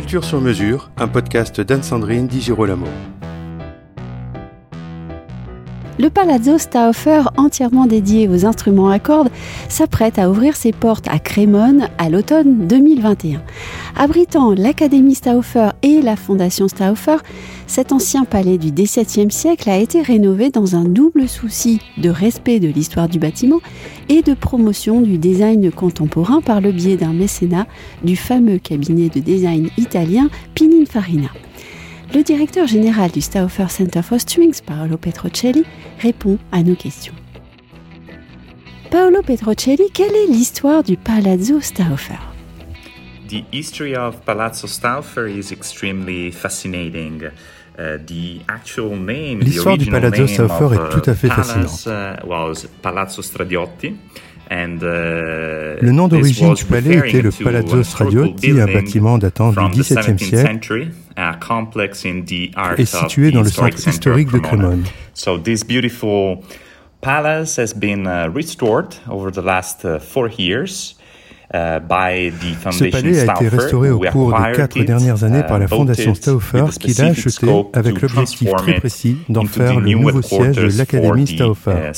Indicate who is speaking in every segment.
Speaker 1: Culture sur mesure, un podcast d'Anne-Sandrine Di Girolamo.
Speaker 2: Le Palazzo Stauffer, entièrement dédié aux instruments à cordes, s'apprête à ouvrir ses portes à Crémone à l'automne 2021. Abritant l'Académie Stauffer et la Fondation Stauffer, cet ancien palais du XVIIe siècle a été rénové dans un double souci de respect de l'histoire du bâtiment et de promotion du design contemporain par le biais d'un mécénat du fameux cabinet de design italien Pininfarina. Le directeur général du Stauffer Center for Strings, Paolo Petrocelli, répond à nos questions. Paolo Petrocelli, quelle est l'histoire du Palazzo Stauffer?
Speaker 3: The history of Palazzo Stauffer is extremely fascinating. Uh,
Speaker 4: L'histoire du Palazzo Stauffer est tout à fait
Speaker 3: uh,
Speaker 4: fascinante.
Speaker 3: Palazzo Stradiotti. Uh,
Speaker 4: le nom d'origine du palais était le Palazzo Stradiotti, un bâtiment datant du XVIIe siècle et situé dans le centre historique de Crémone.
Speaker 3: So this beautiful palace has been uh, restored over the last uh, four years. Uh, by the
Speaker 4: Ce palais a été restauré au cours des quatre dernières années par la Fondation Stauffer qui l'a acheté avec l'objectif très précis d'en faire le nouveau siège de l'Académie Stauffer.
Speaker 3: The,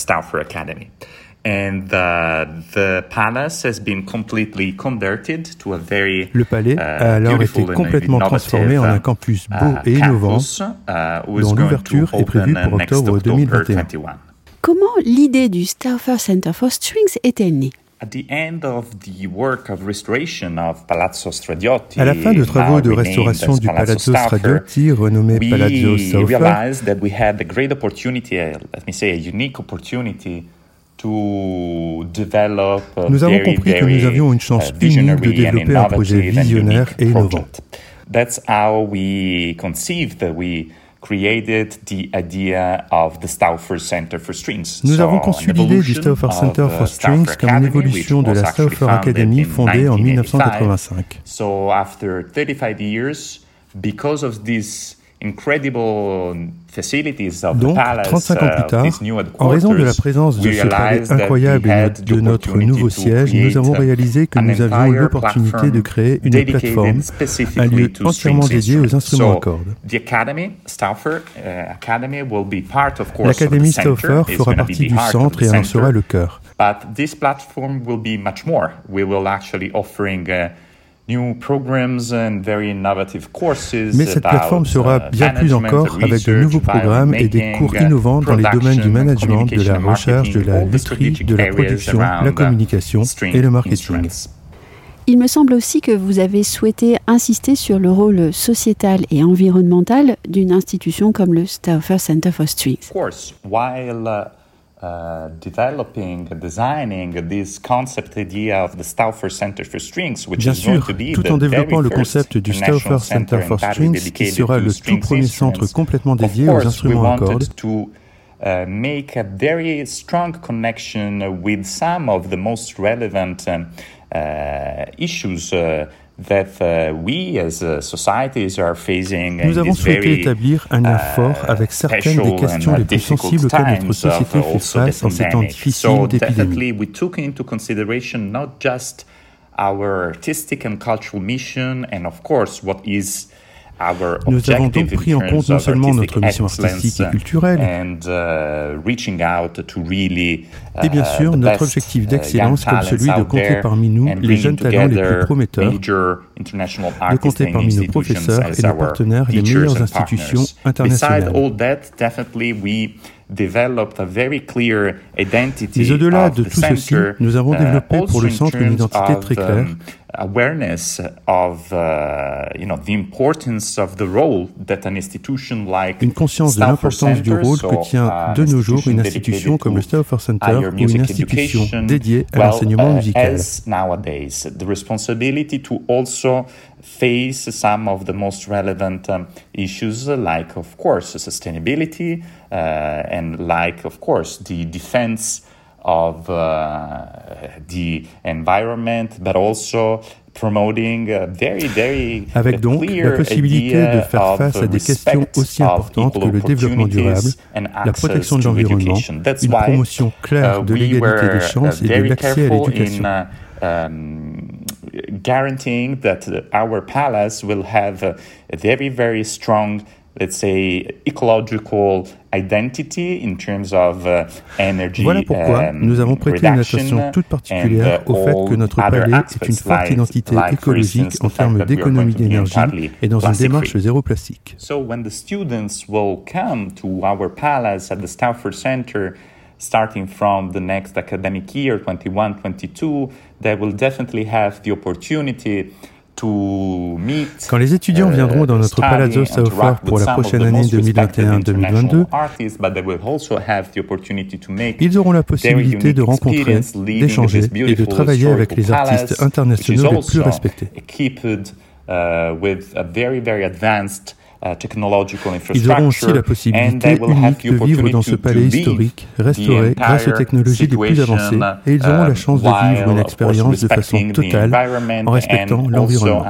Speaker 3: the palace has been completely converted to a very,
Speaker 4: le palais a alors été complètement transformé en un campus beau et innovant dont l'ouverture est prévue pour octobre 2021.
Speaker 2: Comment l'idée du Stauffer Center for Strings est-elle née?
Speaker 3: À
Speaker 4: la fin de travaux de restauration du Palazzo Stradiotti, renommé Palazzo Stauffer, nous avons compris que nous avions une chance uh, unique de développer un projet visionnaire et innovant.
Speaker 3: That's how we conceived that we created the idea of the Stauffer Center for Strings.
Speaker 4: Nous avons conçu l'idée du Stauffer Center for Strings comme une évolution de la Stauffer Academy fondée en 1985.
Speaker 3: So after 35 years, because of this
Speaker 4: donc, 35 ans plus uh, tard, en raison de la présence de ce palais incroyable et de notre nouveau siège, nous avons réalisé que nous avions l'opportunité de créer une plateforme, un lieu entièrement dédié aux instruments à cordes.
Speaker 3: Uh,
Speaker 4: L'Académie Stauffer fera partie du centre et en sera le cœur. Mais cette plateforme sera uh, bien plus encore avec de nouveaux programmes et des cours uh, innovants dans les domaines du management, de la recherche, de la laiterie, de la production, la communication et le marketing.
Speaker 2: Il me semble aussi que vous avez souhaité insister sur le rôle sociétal et environnemental d'une institution comme le Stauffer Center for Strings.
Speaker 3: Uh, developing, designing this concept idea of the Stauffer Center for Strings, which
Speaker 4: Bien sûr,
Speaker 3: to be
Speaker 4: tout en développant le concept du Stauffer Center for Strings, qui sera le tout premier centre complètement dédié aux instruments à cordes.
Speaker 3: Uh, make a very strong connection with some of the most relevant um, uh, issues Uh,
Speaker 4: Nous avons souhaité établir un lien uh, fort avec certaines des questions les plus sensibles auxquelles notre société fait face en ces temps difficiles d'épidémie.
Speaker 3: our artistic and cultural mission and of course what is
Speaker 4: nous avons donc pris en compte non seulement notre mission artistique et culturelle,
Speaker 3: uh,
Speaker 4: et bien uh, sûr notre objectif uh, d'excellence comme celui de compter parmi nous les jeunes talents les plus prometteurs, de compter parmi nos professeurs et nos partenaires les meilleures institutions internationales. Mais au-delà de tout ceci, nous avons développé pour le centre une identité très claire
Speaker 3: um, awareness of uh, you know the importance of the role that an institution like
Speaker 4: une conscience de l'importance du rôle que tient uh, de nos jours une institution comme le Stauffer Center ou une institution dédiée à l'enseignement uh, musical.
Speaker 3: Nowadays, the responsibility to also face some of the most relevant um, issues like of course sustainability uh, and like of course the defense of uh, the environment, but also promoting a very, very
Speaker 4: Avec donc la possibilité de faire face à des questions aussi importantes que le développement durable, la protection de l'environnement, une promotion claire uh, de l'égalité des chances et de l'accès à l'éducation.
Speaker 3: Um, guaranteeing that our palace will have a, a very, very strong let's say, ecological identity in terms of uh, energy
Speaker 4: Voilà pourquoi um, nous avons prêté une attention toute particulière au fait que notre palais est une forte identité écologique en termes d'économie d'énergie et dans une démarche zéro plastique.
Speaker 3: So when the students will come to our palace at the Stauffer Center starting from the next academic year 21-22 they will definitely have the opportunity
Speaker 4: Quand les étudiants uh, viendront dans notre Palazzo Saufer pour la prochaine année 2021-2022, ils auront la possibilité de rencontrer, d'échanger et de travailler avec les artistes internationaux les plus respectés. Ils auront aussi la possibilité unique de vivre dans ce palais historique, restauré grâce aux technologies les plus avancées, et ils auront la chance de vivre une expérience de façon totale en respectant l'environnement.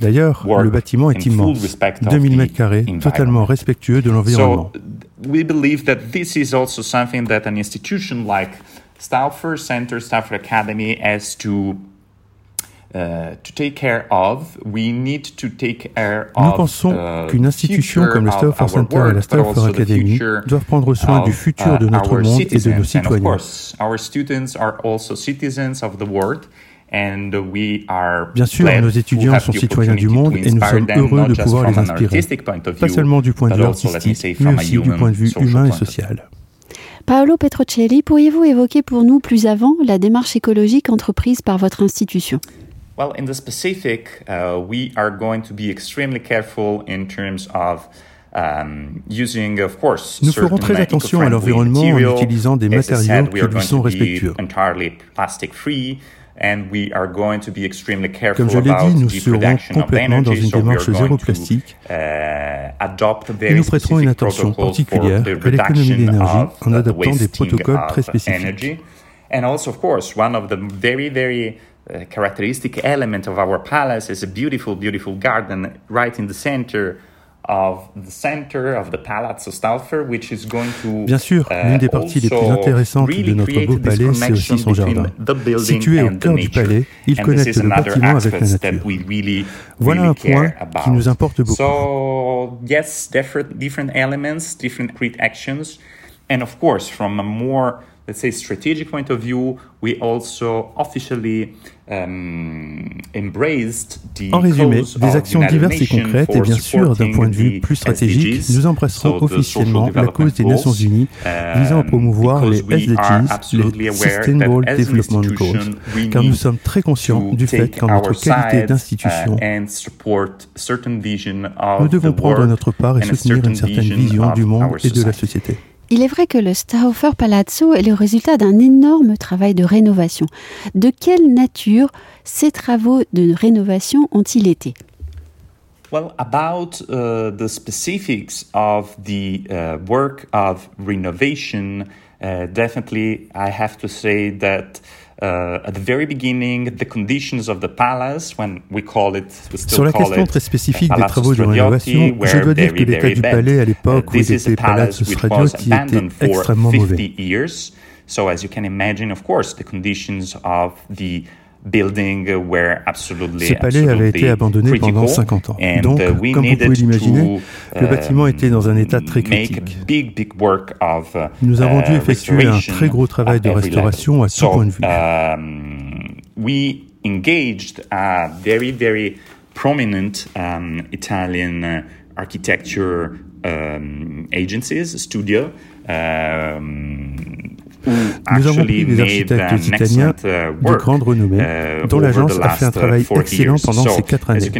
Speaker 4: D'ailleurs, le bâtiment est immense, 2000 mètres carrés, totalement respectueux de l'environnement.
Speaker 3: we believe that this is also something that an institution like Stauffer Center, Stauffer Academy has to Uh, to take care of. We need to take care
Speaker 4: Nous pensons uh, qu'une institution comme le Stauffer Center et la Stauffer Academy doivent prendre soin du futur de uh, notre monde et de nos citoyens.
Speaker 3: Our students are also citizens of the world. And we are
Speaker 4: Bien sûr, nos étudiants sont citoyens du monde et nous sommes heureux de pouvoir les inspirer, pas seulement du point de vue artistique, mais aussi du point de vue humain et social.
Speaker 2: Paolo Petrocelli, pourriez-vous évoquer pour nous plus avant la démarche écologique entreprise par votre institution?
Speaker 3: Well, in the specific, uh, we are going to be extremely careful in terms of um, using, of course,
Speaker 4: Nous ferons très attention à l'environnement en utilisant des matériaux qui lui sont respectueux.
Speaker 3: Entirely plastic free. And we are going to be extremely careful
Speaker 4: Comme je l'ai dit, nous serons complètement dans une démarche zéro plastique uh, et nous prêterons une attention particulière à l'économie d'énergie en adoptant des protocoles très spécifiques.
Speaker 3: And also, of course, one of the very, very uh, characteristic element of our palace is a beautiful, beautiful garden right in the center
Speaker 4: Bien sûr, uh, l'une des parties les plus intéressantes de notre beau palais, c'est aussi son jardin. Situé au cœur du palais, il connecte le bâtiment avec la nature. Voilà un point qui nous importe beaucoup.
Speaker 3: So, yes, different, different elements, different actions, and of course, from a more let's say strategic point of view, we also officially um, embraced the
Speaker 4: En résumé, des actions diverses et concrètes et bien sûr d'un point de vue plus stratégique, nous embrasserons officiellement la cause des Nations Unies visant à promouvoir les SDGs, les Sustainable Development Goals, car nous sommes très conscients du fait qu'en notre qualité d'institution, uh, nous devons prendre notre part et soutenir une certaine vision du monde et de la société.
Speaker 2: Il est vrai que le Stauffer Palazzo est le résultat d'un énorme travail de rénovation. De quelle nature ces travaux de rénovation ont-ils été?
Speaker 3: Well, about uh, the specifics of the uh, work of renovation, uh, definitely I have to say that Uh, at the very beginning, the conditions of the palace, when we call it, we still
Speaker 4: Sur la question très spécifique des travaux de rénovation, je dois dire que l'état du palais à l'époque où il était Palazzo Stradioti était extrêmement mauvais.
Speaker 3: So as you can imagine, of course, the conditions of the
Speaker 4: ce palais avait été abandonné pendant 50 ans. Donc, uh, comme vous pouvez l'imaginer, le bâtiment était dans un état très critique. Nous avons dû uh, effectuer un très gros travail de restauration à tout point de vue. Um,
Speaker 3: we engaged a very, very prominent um, Italian uh, architecture um, agencies, studio,
Speaker 4: nous avons pris des architectes italiens uh, de grande renommée, uh, dont l'agence a fait un travail excellent pendant ces quatre années.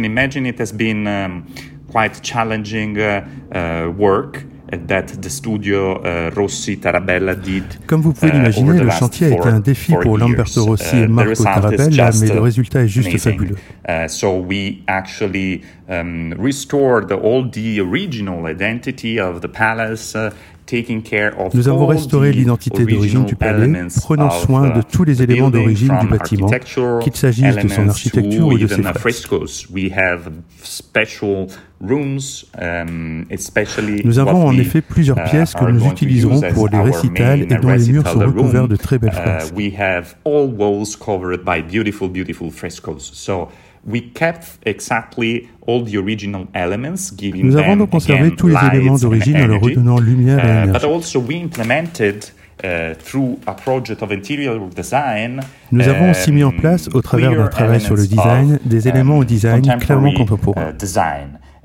Speaker 3: Quite challenging uh, work that the studio Rossi Tarabella did.
Speaker 4: Comme vous pouvez l'imaginer, le chantier a été un défi pour Lamberto Rossi et Marco Tarabella, mais le résultat est juste fabuleux.
Speaker 3: so we actually um, restored all the original identity of the palace. Nous avons restauré l'identité d'origine du palais, prenant soin de tous les éléments d'origine du bâtiment, qu'il s'agisse de son architecture ou de ses fresques. Um, nous avons en effet plusieurs uh, pièces que nous utiliserons pour les récitals et dont les murs sont recouverts de très belles uh, fresques. Nous avons donc conservé tous les éléments d'origine en leur redonnant lumière et uh, énergie. Nous avons aussi mis en place, au travers d'un travail sur le design, des éléments au um, design clairement contemporains.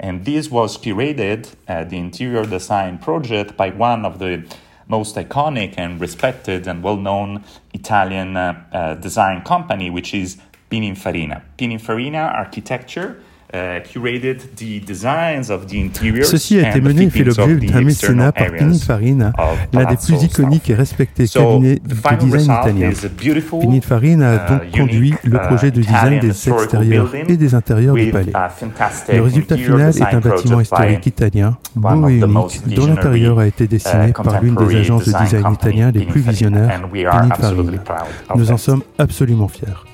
Speaker 5: And this was curated, uh, the interior design project, by one of the most iconic and respected and well-known Italian uh, uh, design company, which is Pininfarina. Pininfarina Architecture Uh,
Speaker 3: Ceci a été mené et fait l'objet d'un mécénat par Pininfarina, l'un des plus iconiques et respectés cabinets de design italien. Pininfarina a donc uh, conduit le uh, projet de design des extérieurs et des intérieurs du palais. Le résultat final est un bâtiment historique italien, beau et unique, dont l'intérieur a été dessiné par l'une des agences de design italiens les plus visionnaires, Pininfarina. Nous en sommes absolument fiers.